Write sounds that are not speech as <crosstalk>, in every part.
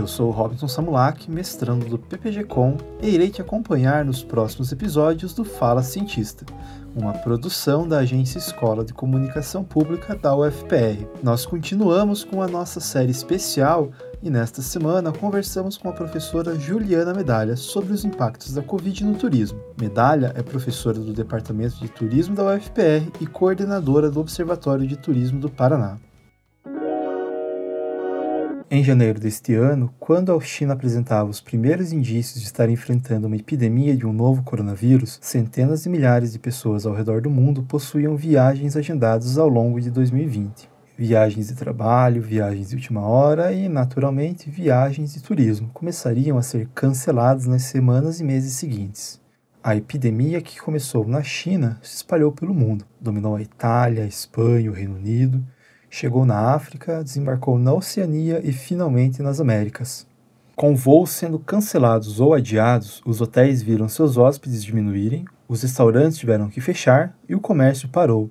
Eu sou Robinson Samulak, mestrando do PPG-Com e irei te acompanhar nos próximos episódios do Fala Cientista, uma produção da Agência Escola de Comunicação Pública da UFPR. Nós continuamos com a nossa série especial e nesta semana conversamos com a professora Juliana Medalha sobre os impactos da Covid no turismo. Medalha é professora do Departamento de Turismo da UFPR e coordenadora do Observatório de Turismo do Paraná. Em janeiro deste ano, quando a China apresentava os primeiros indícios de estar enfrentando uma epidemia de um novo coronavírus, centenas de milhares de pessoas ao redor do mundo possuíam viagens agendadas ao longo de 2020. Viagens de trabalho, viagens de última hora e, naturalmente, viagens de turismo começariam a ser canceladas nas semanas e meses seguintes. A epidemia que começou na China se espalhou pelo mundo, dominou a Itália, a Espanha, o Reino Unido chegou na África, desembarcou na Oceania e finalmente nas Américas. Com voos sendo cancelados ou adiados, os hotéis viram seus hóspedes diminuírem, os restaurantes tiveram que fechar e o comércio parou.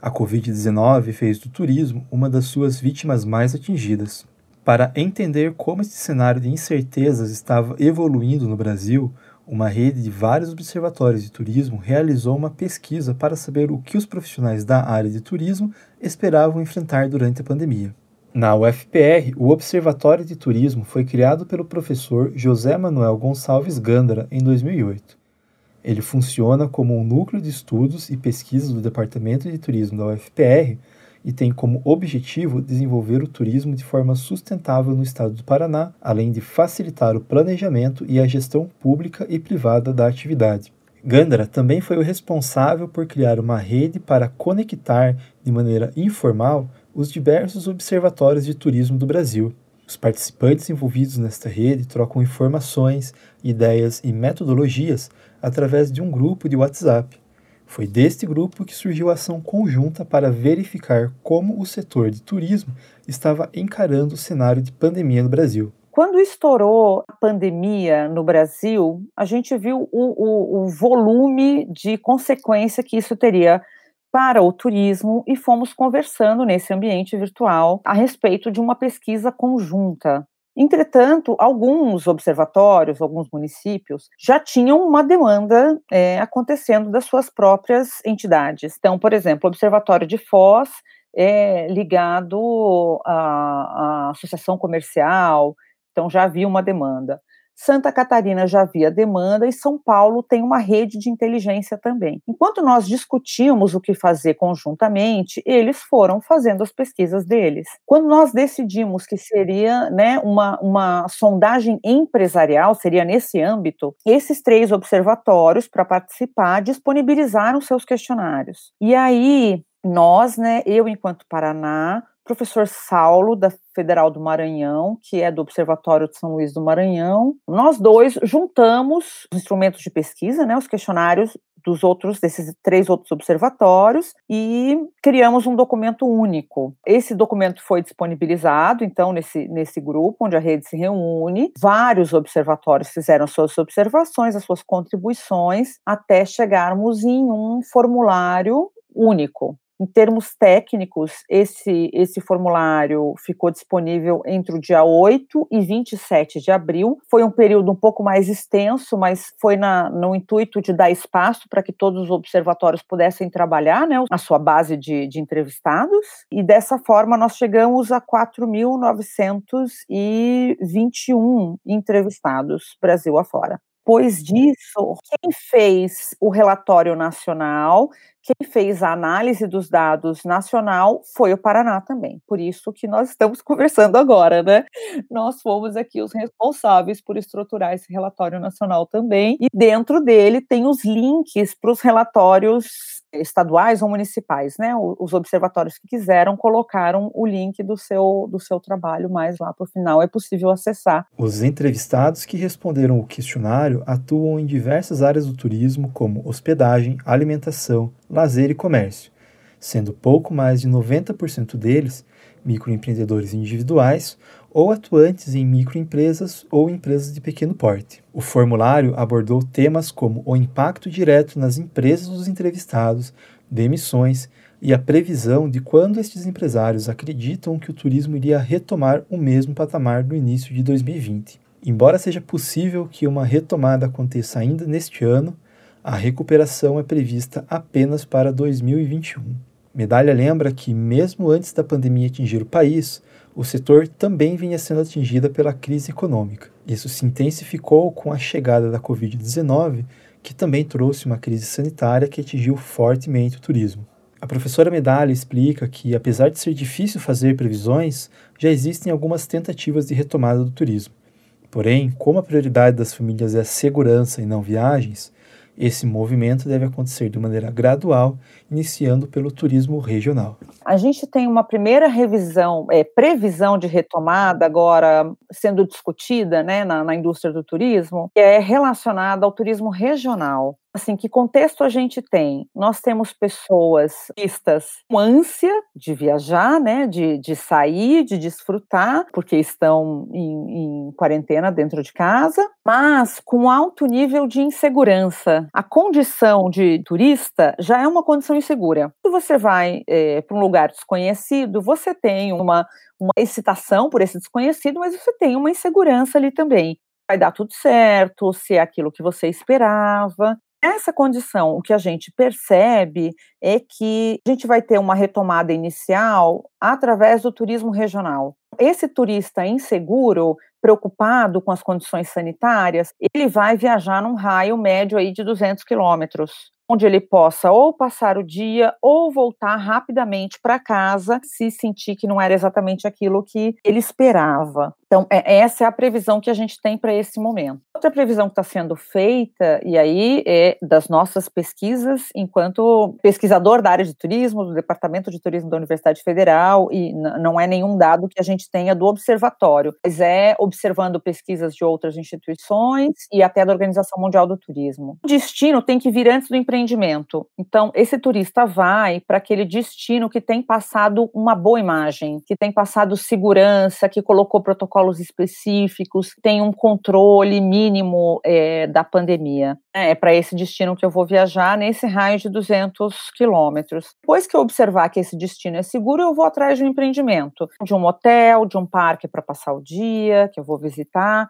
A Covid-19 fez do turismo uma das suas vítimas mais atingidas. Para entender como este cenário de incertezas estava evoluindo no Brasil, uma rede de vários observatórios de turismo realizou uma pesquisa para saber o que os profissionais da área de turismo esperavam enfrentar durante a pandemia. Na UFPR, o Observatório de Turismo foi criado pelo professor José Manuel Gonçalves Gândara em 2008. Ele funciona como um núcleo de estudos e pesquisas do Departamento de Turismo da UFPR e tem como objetivo desenvolver o turismo de forma sustentável no estado do Paraná, além de facilitar o planejamento e a gestão pública e privada da atividade. Gandara também foi o responsável por criar uma rede para conectar de maneira informal os diversos observatórios de turismo do Brasil. Os participantes envolvidos nesta rede trocam informações, ideias e metodologias através de um grupo de WhatsApp. Foi deste grupo que surgiu a ação conjunta para verificar como o setor de turismo estava encarando o cenário de pandemia no Brasil. Quando estourou a pandemia no Brasil, a gente viu o, o, o volume de consequência que isso teria para o turismo e fomos conversando nesse ambiente virtual a respeito de uma pesquisa conjunta Entretanto, alguns observatórios, alguns municípios já tinham uma demanda é, acontecendo das suas próprias entidades. Então, por exemplo, o Observatório de Foz é ligado à, à associação comercial, então já havia uma demanda. Santa Catarina já havia demanda e São Paulo tem uma rede de inteligência também. Enquanto nós discutíamos o que fazer conjuntamente, eles foram fazendo as pesquisas deles. Quando nós decidimos que seria né, uma, uma sondagem empresarial, seria nesse âmbito, esses três observatórios, para participar, disponibilizaram seus questionários. E aí, nós, né, eu enquanto Paraná, professor Saulo, da Federal do Maranhão, que é do Observatório de São Luís do Maranhão. Nós dois juntamos os instrumentos de pesquisa, né, os questionários dos outros, desses três outros observatórios, e criamos um documento único. Esse documento foi disponibilizado, então, nesse, nesse grupo, onde a rede se reúne. Vários observatórios fizeram suas observações, as suas contribuições, até chegarmos em um formulário único. Em termos técnicos, esse, esse formulário ficou disponível entre o dia 8 e 27 de abril. Foi um período um pouco mais extenso, mas foi na, no intuito de dar espaço para que todos os observatórios pudessem trabalhar né, a sua base de, de entrevistados. E dessa forma, nós chegamos a 4.921 entrevistados, Brasil afora. Depois disso, quem fez o relatório nacional, quem fez a análise dos dados nacional foi o Paraná também. Por isso que nós estamos <laughs> conversando agora, né? Nós fomos aqui os responsáveis por estruturar esse relatório nacional também, e dentro dele tem os links para os relatórios estaduais ou municipais, né? Os observatórios que quiseram colocaram o link do seu, do seu trabalho mais lá para o final, é possível acessar. Os entrevistados que responderam o questionário atuam em diversas áreas do turismo, como hospedagem, alimentação, lazer e comércio, sendo pouco mais de 90% deles microempreendedores individuais ou atuantes em microempresas ou empresas de pequeno porte. O formulário abordou temas como o impacto direto nas empresas dos entrevistados, demissões, e a previsão de quando estes empresários acreditam que o turismo iria retomar o mesmo patamar no início de 2020. Embora seja possível que uma retomada aconteça ainda neste ano, a recuperação é prevista apenas para 2021. Medalha lembra que, mesmo antes da pandemia atingir o país, o setor também vinha sendo atingido pela crise econômica. Isso se intensificou com a chegada da Covid-19, que também trouxe uma crise sanitária que atingiu fortemente o turismo. A professora Medalha explica que, apesar de ser difícil fazer previsões, já existem algumas tentativas de retomada do turismo. Porém, como a prioridade das famílias é a segurança e não viagens, esse movimento deve acontecer de maneira gradual, iniciando pelo turismo regional. A gente tem uma primeira revisão, é, previsão de retomada agora sendo discutida né, na, na indústria do turismo, que é relacionada ao turismo regional assim, que contexto a gente tem? Nós temos pessoas vistas com ânsia de viajar, né, de, de sair, de desfrutar, porque estão em, em quarentena dentro de casa, mas com alto nível de insegurança. A condição de turista já é uma condição insegura. Se você vai é, para um lugar desconhecido, você tem uma, uma excitação por esse desconhecido, mas você tem uma insegurança ali também vai dar tudo certo, se é aquilo que você esperava. Essa condição, o que a gente percebe é que a gente vai ter uma retomada inicial através do turismo regional. Esse turista inseguro, preocupado com as condições sanitárias, ele vai viajar num raio médio aí de 200 quilômetros onde ele possa ou passar o dia ou voltar rapidamente para casa se sentir que não era exatamente aquilo que ele esperava. Então, é, essa é a previsão que a gente tem para esse momento. Outra previsão que está sendo feita, e aí é das nossas pesquisas, enquanto pesquisador da área de turismo, do Departamento de Turismo da Universidade Federal, e não é nenhum dado que a gente tenha do observatório, mas é observando pesquisas de outras instituições e até da Organização Mundial do Turismo. O destino tem que vir antes do empreendimento. Então, esse turista vai para aquele destino que tem passado uma boa imagem, que tem passado segurança, que colocou protocolo protocolos específicos, tem um controle mínimo é, da pandemia. É, é para esse destino que eu vou viajar nesse raio de 200 quilômetros. Depois que eu observar que esse destino é seguro, eu vou atrás de um empreendimento, de um hotel, de um parque para passar o dia, que eu vou visitar.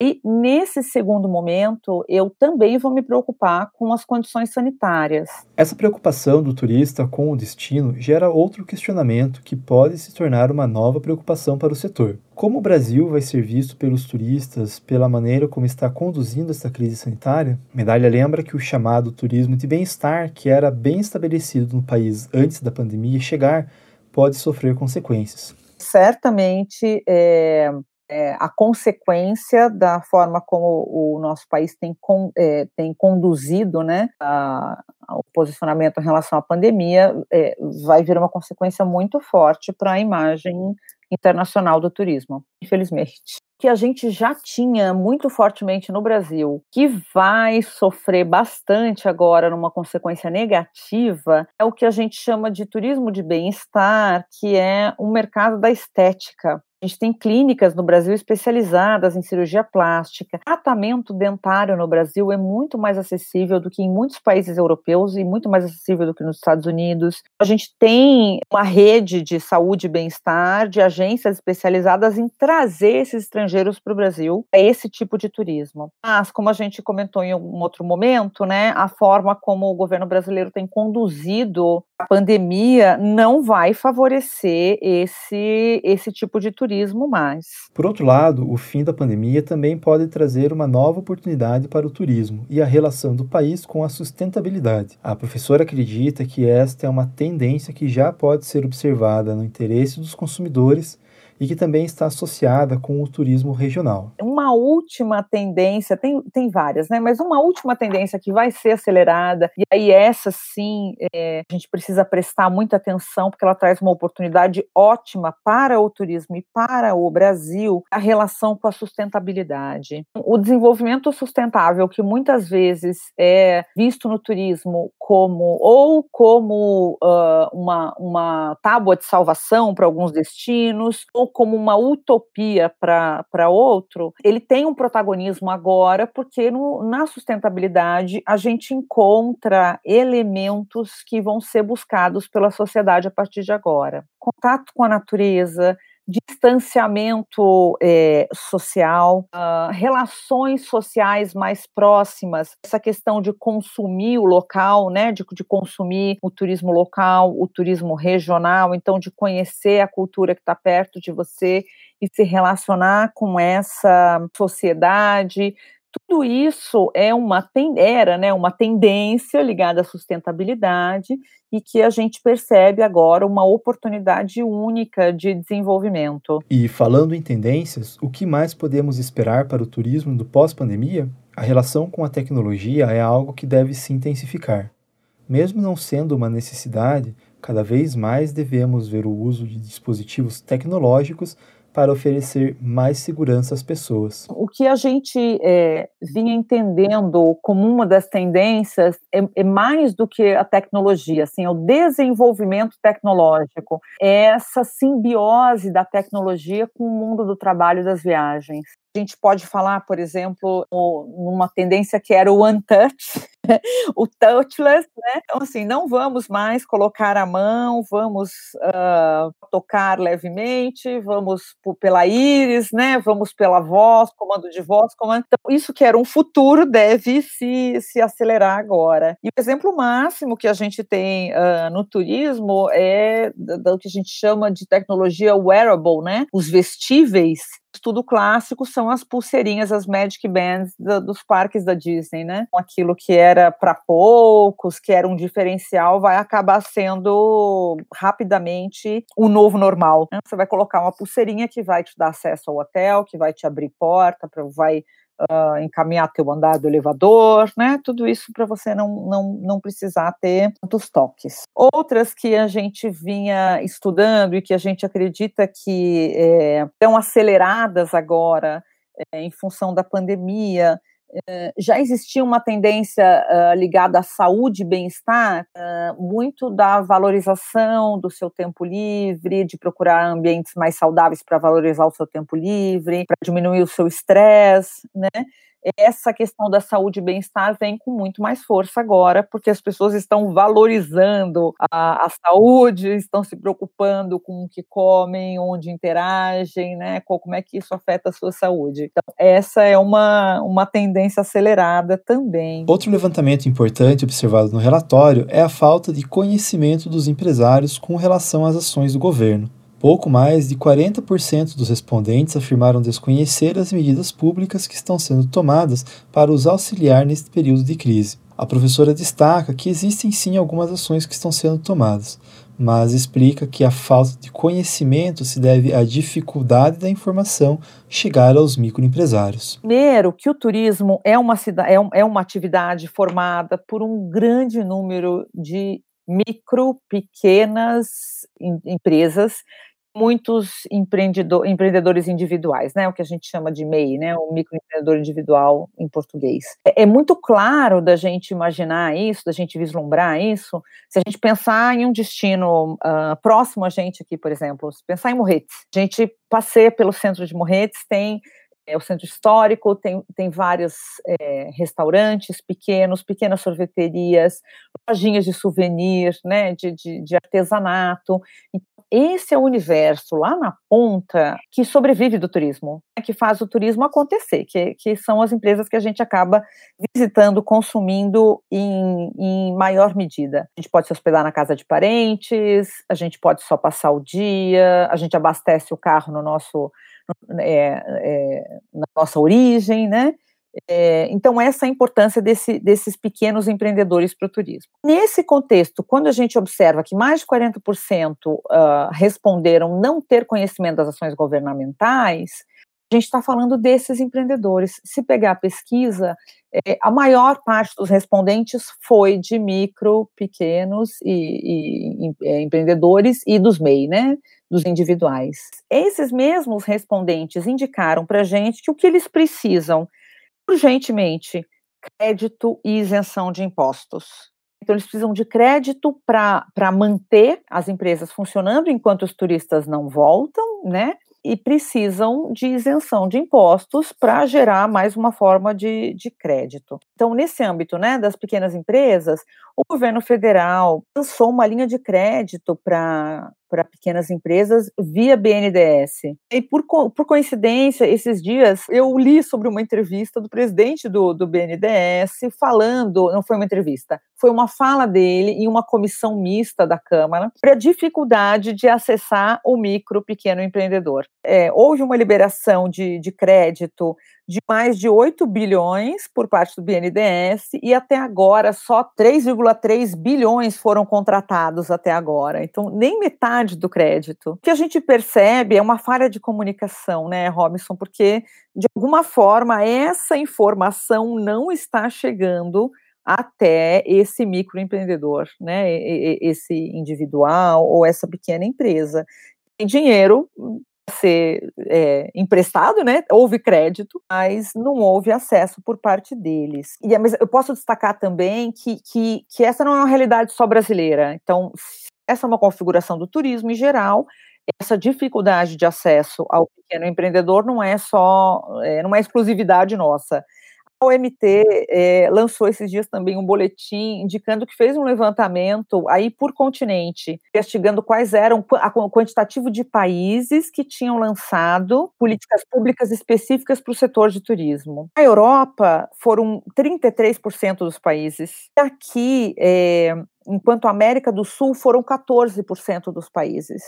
E nesse segundo momento, eu também vou me preocupar com as condições sanitárias. Essa preocupação do turista com o destino gera outro questionamento que pode se tornar uma nova preocupação para o setor. Como o Brasil vai ser visto pelos turistas pela maneira como está conduzindo essa crise sanitária? Medalha lembra que o chamado turismo de bem-estar, que era bem estabelecido no país antes da pandemia chegar, pode sofrer consequências certamente é, é, a consequência da forma como o nosso país tem, com, é, tem conduzido né, a, o posicionamento em relação à pandemia, é, vai vir uma consequência muito forte para a imagem internacional do turismo, infelizmente. Que a gente já tinha muito fortemente no Brasil, que vai sofrer bastante agora numa consequência negativa, é o que a gente chama de turismo de bem-estar, que é o mercado da estética. A gente tem clínicas no Brasil especializadas em cirurgia plástica. Tratamento dentário no Brasil é muito mais acessível do que em muitos países europeus e muito mais acessível do que nos Estados Unidos. A gente tem uma rede de saúde e bem-estar, de agências especializadas em trazer esses estrangeiros para o Brasil, é esse tipo de turismo. Mas, como a gente comentou em algum outro momento, né, a forma como o governo brasileiro tem conduzido a pandemia não vai favorecer esse, esse tipo de turismo mais. Por outro lado, o fim da pandemia também pode trazer uma nova oportunidade para o turismo e a relação do país com a sustentabilidade. A professora acredita que esta é uma tendência que já pode ser observada no interesse dos consumidores e que também está associada com o turismo regional. Uma última tendência, tem, tem várias, né? Mas uma última tendência que vai ser acelerada, e aí essa sim é, a gente precisa prestar muita atenção, porque ela traz uma oportunidade ótima para o turismo e para o Brasil, a relação com a sustentabilidade. O desenvolvimento sustentável, que muitas vezes é visto no turismo como ou como uh, uma, uma tábua de salvação para alguns destinos, ou como uma utopia para outro, ele tem um protagonismo agora, porque no, na sustentabilidade a gente encontra elementos que vão ser buscados pela sociedade a partir de agora. Contato com a natureza, distanciamento é, social, uh, relações sociais mais próximas, essa questão de consumir o local, né, de, de consumir o turismo local, o turismo regional, então de conhecer a cultura que está perto de você e se relacionar com essa sociedade, tudo isso é uma era né, uma tendência ligada à sustentabilidade e que a gente percebe agora uma oportunidade única de desenvolvimento. E falando em tendências, o que mais podemos esperar para o turismo do pós-pandemia? A relação com a tecnologia é algo que deve se intensificar. Mesmo não sendo uma necessidade, cada vez mais devemos ver o uso de dispositivos tecnológicos para oferecer mais segurança às pessoas. O que a gente é, vinha entendendo como uma das tendências é, é, mais do que a tecnologia, assim, é o desenvolvimento tecnológico, é essa simbiose da tecnologia com o mundo do trabalho e das viagens. A gente pode falar, por exemplo, numa tendência que era o untouch, <laughs> o touchless, né? Então, assim, não vamos mais colocar a mão, vamos uh, tocar levemente, vamos pela íris, né? Vamos pela voz, comando de voz, comando. Então, isso que era um futuro deve se, se acelerar agora. E o exemplo máximo que a gente tem uh, no turismo é do que a gente chama de tecnologia wearable, né? Os vestíveis estudo clássico são as pulseirinhas, as Magic Bands do, dos parques da Disney, né? Aquilo que era para poucos, que era um diferencial, vai acabar sendo rapidamente o novo normal. Né? Você vai colocar uma pulseirinha que vai te dar acesso ao hotel, que vai te abrir porta, pra, vai uh, encaminhar teu andar do elevador, né? Tudo isso para você não, não, não precisar ter tantos toques. Outras que a gente vinha estudando e que a gente acredita que é, estão aceleradas agora é, em função da pandemia, eh, já existia uma tendência uh, ligada à saúde e bem-estar, uh, muito da valorização do seu tempo livre, de procurar ambientes mais saudáveis para valorizar o seu tempo livre, para diminuir o seu estresse, né? Essa questão da saúde e bem-estar vem com muito mais força agora, porque as pessoas estão valorizando a, a, saúde, estão se preocupando com o que comem, onde interagem, né? Como é que isso afeta a sua saúde. Então, essa é uma, uma tendência acelerada também. Outro levantamento importante observado no relatório é a falta de conhecimento dos empresários com relação às ações do governo. Pouco mais de 40% dos respondentes afirmaram desconhecer as medidas públicas que estão sendo tomadas para os auxiliar neste período de crise. A professora destaca que existem sim algumas ações que estão sendo tomadas, mas explica que a falta de conhecimento se deve à dificuldade da informação chegar aos microempresários. Primeiro, que o turismo é uma, é, é uma atividade formada por um grande número de micro, pequenas empresas muitos empreendedor, empreendedores individuais, né, o que a gente chama de MEI, né, o microempreendedor individual em português. É, é, muito claro da gente imaginar isso, da gente vislumbrar isso, se a gente pensar em um destino uh, próximo a gente aqui, por exemplo, se pensar em Morretes, a gente passeia pelo centro de Morretes, tem é o centro histórico, tem, tem vários é, restaurantes pequenos, pequenas sorveterias, lojinhas de souvenir, né, de, de, de artesanato. Então, esse é o universo lá na ponta que sobrevive do turismo, né, que faz o turismo acontecer, que, que são as empresas que a gente acaba visitando, consumindo em, em maior medida. A gente pode se hospedar na casa de parentes, a gente pode só passar o dia, a gente abastece o carro no nosso é, é, na nossa origem, né? É, então, essa é a importância desse, desses pequenos empreendedores para o turismo. Nesse contexto, quando a gente observa que mais de 40% uh, ah, responderam não ter conhecimento das ações governamentais, a gente está falando desses empreendedores. Se pegar a pesquisa, é, a maior parte dos respondentes foi de micro, pequenos e, e, é, empreendedores e dos MEI, né? Dos individuais. Esses mesmos respondentes indicaram para a gente que o que eles precisam urgentemente crédito e isenção de impostos. Então, eles precisam de crédito para manter as empresas funcionando enquanto os turistas não voltam, né? E precisam de isenção de impostos para gerar mais uma forma de, de crédito. Então, nesse âmbito né, das pequenas empresas, o governo federal lançou uma linha de crédito para para pequenas empresas via BNDES. E por, por coincidência, esses dias eu li sobre uma entrevista do presidente do, do BNDES falando, não foi uma entrevista, foi uma fala dele em uma comissão mista da Câmara para a dificuldade de acessar o micro pequeno empreendedor. É, houve uma liberação de, de crédito de mais de 8 bilhões por parte do BNDES e até agora só 3,3 bilhões foram contratados até agora. Então, nem metade do crédito. O que a gente percebe é uma falha de comunicação, né, Robinson? Porque, de alguma forma, essa informação não está chegando até esse microempreendedor, né, esse individual ou essa pequena empresa. Tem dinheiro ser é, emprestado, né? Houve crédito, mas não houve acesso por parte deles. E mas eu posso destacar também que, que, que essa não é uma realidade só brasileira. Então, essa é uma configuração do turismo em geral. Essa dificuldade de acesso ao pequeno empreendedor não é só, é, não é exclusividade nossa. A OMT é, lançou esses dias também um boletim indicando que fez um levantamento aí por continente, investigando quais eram o quantitativo de países que tinham lançado políticas públicas específicas para o setor de turismo. Na Europa foram 33% dos países. Aqui, é, enquanto a América do Sul, foram 14% dos países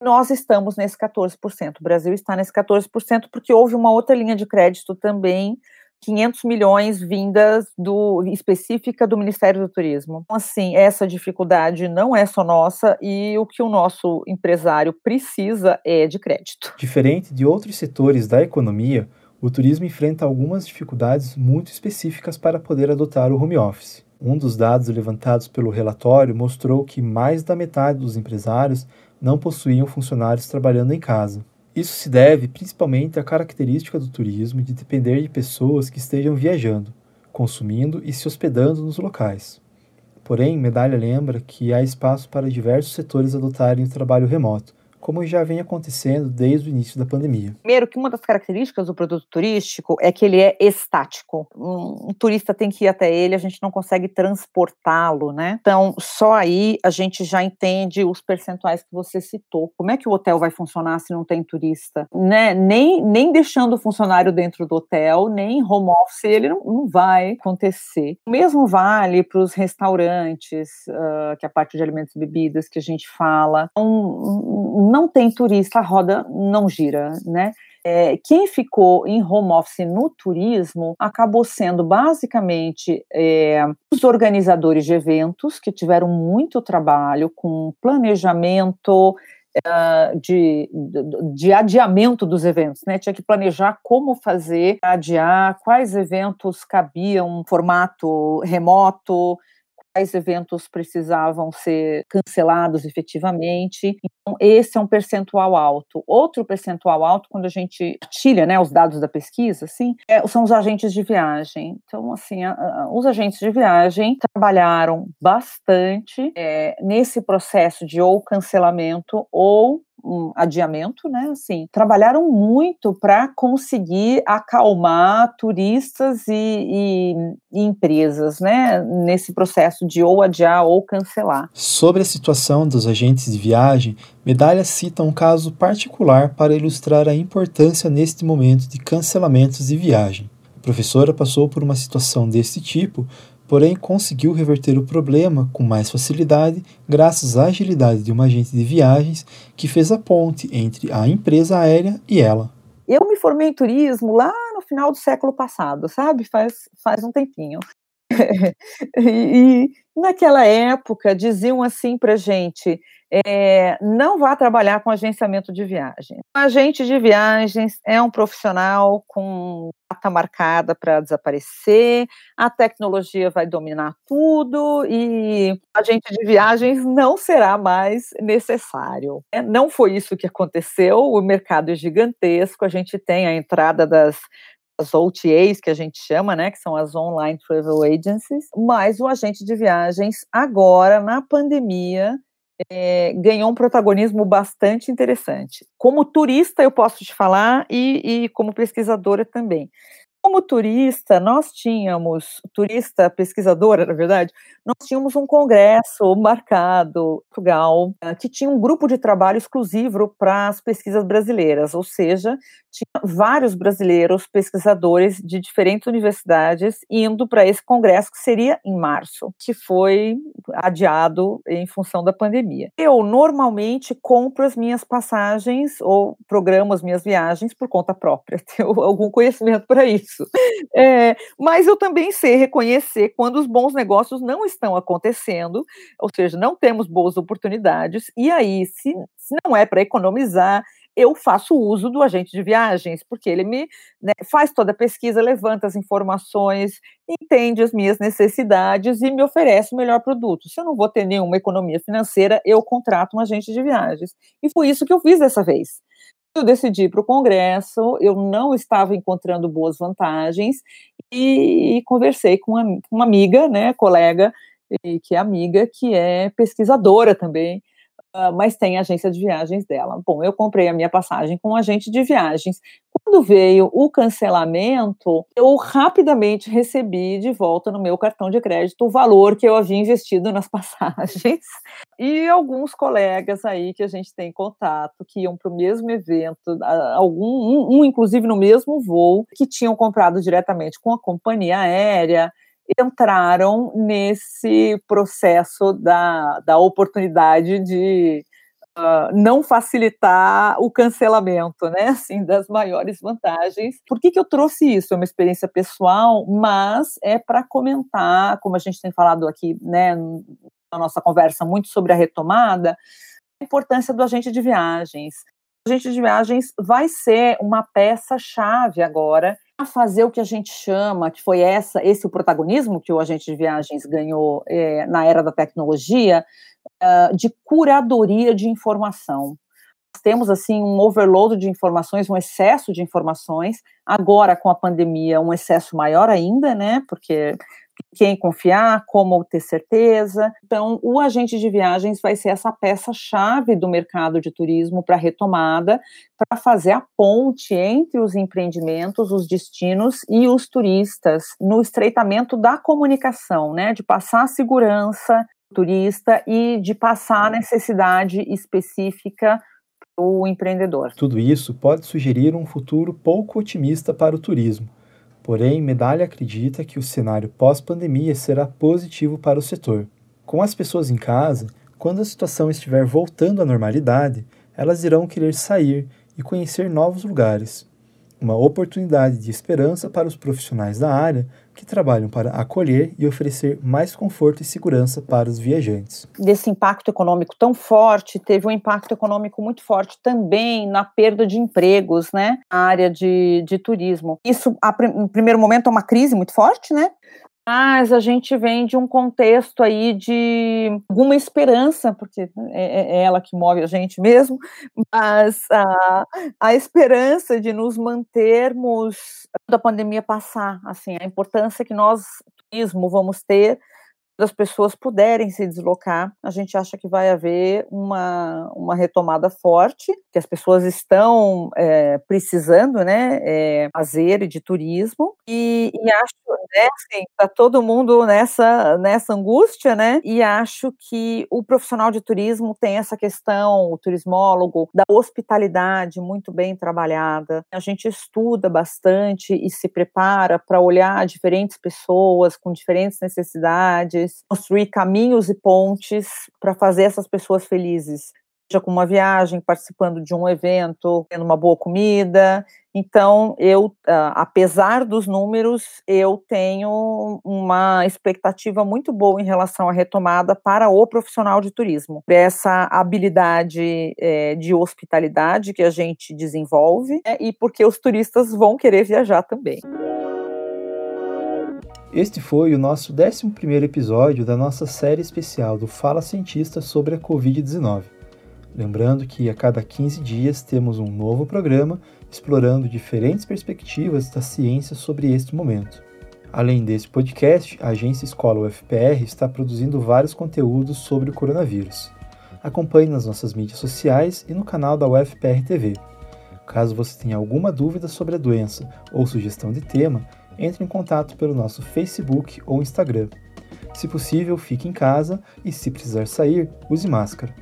nós estamos nesse 14%. O Brasil está nesse 14% porque houve uma outra linha de crédito também 500 milhões vindas do específica do Ministério do Turismo. Então, assim, essa dificuldade não é só nossa e o que o nosso empresário precisa é de crédito. Diferente de outros setores da economia, o turismo enfrenta algumas dificuldades muito específicas para poder adotar o home office. Um dos dados levantados pelo relatório mostrou que mais da metade dos empresários não possuíam funcionários trabalhando em casa. Isso se deve principalmente à característica do turismo de depender de pessoas que estejam viajando, consumindo e se hospedando nos locais. Porém, Medalha lembra que há espaço para diversos setores adotarem o trabalho remoto, como já vem acontecendo desde o início da pandemia. Primeiro, que uma das características do produto turístico é que ele é estático. Um, um turista tem que ir até ele, a gente não consegue transportá-lo, né? Então, só aí a gente já entende os percentuais que você citou. Como é que o hotel vai funcionar se não tem turista? Né? Nem, nem deixando o funcionário dentro do hotel, nem home office, ele não, não vai acontecer. O mesmo vale para os restaurantes, uh, que é a parte de alimentos e bebidas que a gente fala. Então, não tem turista, a roda não gira, né? É, quem ficou em home office no turismo acabou sendo basicamente é, os organizadores de eventos que tiveram muito trabalho com planejamento de, de, de, adiamento dos eventos, né? Tinha que planejar como fazer adiar, quais eventos cabiam, formato remoto, quais eventos precisavam ser cancelados efetivamente. Esse é um percentual alto. Outro percentual alto, quando a gente partilha né, os dados da pesquisa, assim, é, são os agentes de viagem. Então, assim, a, a, os agentes de viagem trabalharam bastante é, nesse processo de ou cancelamento ou um adiamento, né? Assim, trabalharam muito para conseguir acalmar turistas e, e, e, empresas, né? Nesse processo de ou adiar ou cancelar. Sobre a situação dos agentes de viagem, Medalha cita um caso particular para ilustrar a importância neste momento de cancelamentos de viagem. A professora passou por uma situação desse tipo porém conseguiu reverter o problema com mais facilidade graças à agilidade de uma agente de viagens que fez a ponte entre a empresa aérea e ela. Eu me formei em turismo lá no final do século passado, sabe? Faz, faz um tempinho. <laughs> e, e naquela época diziam assim para gente: é, não vá trabalhar com agenciamento de viagem. O agente de viagens é um profissional com data marcada para desaparecer, a tecnologia vai dominar tudo e agente de viagens não será mais necessário. É, não foi isso que aconteceu, o mercado é gigantesco, a gente tem a entrada das as OTAs que a gente chama, né, que são as online travel agencies, mas o agente de viagens agora na pandemia é, ganhou um protagonismo bastante interessante. Como turista, eu posso te falar, e, e como pesquisadora também. Como turista, nós tínhamos, turista pesquisadora, na verdade, nós tínhamos um congresso marcado em Portugal, eh, que tinha um grupo de trabalho exclusivo para as pesquisas brasileiras, ou seja, tinha vários brasileiros pesquisadores de diferentes universidades indo para esse congresso que seria em março, que foi adiado em função da pandemia. Eu normalmente compro as minhas passagens ou programo as minhas viagens por conta própria, <laughs> tenho algum conhecimento para isso. É, mas eu também sei reconhecer quando os bons negócios não estão acontecendo, ou seja, não temos boas oportunidades, e aí, se, se não é para economizar, eu faço uso do agente de viagens, porque ele me né, faz toda a pesquisa, levanta as informações, entende as minhas necessidades e me oferece o melhor produto. Se eu não vou ter nenhuma economia financeira, eu contrato um agente de viagens. E foi isso que eu fiz dessa vez. Eu decidi para o Congresso, eu não estava encontrando boas vantagens e, e conversei com uma, uma amiga, né, colega, que é amiga, que é pesquisadora também, mas tem agência de viagens dela. Bom, eu comprei a minha passagem com um agente de viagens. Quando veio o cancelamento, eu rapidamente recebi de volta no meu cartão de crédito o valor que eu havia investido nas <laughs> passagens. E alguns colegas aí que a gente tem contato, que iam para o mesmo evento, algum, um, um inclusive no mesmo voo, que tinham comprado diretamente com a companhia aérea entraram nesse processo da, da oportunidade de uh, não facilitar o cancelamento, né? <laughs> Assim, das maiores vantagens. Por que, que eu trouxe isso? É uma experiência pessoal, mas é para comentar, como a gente tem falado aqui, né, na nossa conversa muito sobre a retomada, a importância do agente de viagens. O agente de viagens vai ser uma peça-chave agora a fazer o que a gente chama, que foi essa, esse o protagonismo que o agente de viagens ganhou é, na era da tecnologia, uh, de curadoria de informação. Temos assim um overload de informações, um excesso de informações. Agora com a pandemia, um excesso maior ainda, né? Porque quem confiar, como ter certeza. Então, o agente de viagens vai ser essa peça-chave do mercado de turismo para retomada, para fazer a ponte entre os empreendimentos, os destinos e os turistas, no estreitamento da comunicação, né, de passar a segurança turista e de passar a necessidade específica o empreendedor. Tudo isso pode sugerir um futuro pouco otimista para o turismo Porém, Medalha acredita que o cenário pós-pandemia será positivo para o setor. Com as pessoas em casa, quando a situação estiver voltando à normalidade, elas irão querer sair e conhecer novos lugares. Uma oportunidade de esperança para os profissionais da área que trabalham para acolher e oferecer mais conforto e segurança para os viajantes. Desse impacto econômico tão forte, teve um impacto econômico muito forte também na perda de empregos, né, na área de, de turismo. Isso, a, no primeiro momento, é uma crise muito forte, né, mas a gente vem de um contexto aí de alguma esperança, porque é, é ela que move a gente mesmo, mas a, a esperança de nos mantermos da pandemia passar, assim, a importância que nós, turismo, vamos ter das pessoas puderem se deslocar, a gente acha que vai haver uma, uma retomada forte, que as pessoas estão é, precisando, né, é, fazer de turismo, e, e acho, né, assim, tá todo mundo nessa, nessa angústia, né, e acho que o profissional de turismo tem essa questão, o turismólogo, da hospitalidade muito bem trabalhada, a gente estuda bastante e se prepara para olhar diferentes pessoas com diferentes necessidades, construir caminhos e pontes para fazer essas pessoas felizes, seja com uma viagem, participando de um evento, tendo uma boa comida. Então, eu, ah, apesar dos números, eu tenho uma expectativa muito boa em relação à retomada para o profissional de turismo. Essa habilidade é, de hospitalidade que a gente desenvolve né, e porque os turistas vão querer viajar também. Este foi o nosso 11 episódio da nossa série especial do Fala Cientista sobre a Covid-19. Lembrando que a cada 15 dias temos um novo programa explorando diferentes perspectivas da ciência sobre este momento. Além desse podcast, a agência Escola UFPR está produzindo vários conteúdos sobre o coronavírus. Acompanhe nas nossas mídias sociais e no canal da UFPR TV. Caso você tenha alguma dúvida sobre a doença ou sugestão de tema, entre em contato pelo nosso Facebook ou Instagram. Se possível, fique em casa e, se precisar sair, use máscara.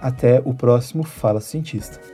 Até o próximo Fala Cientista.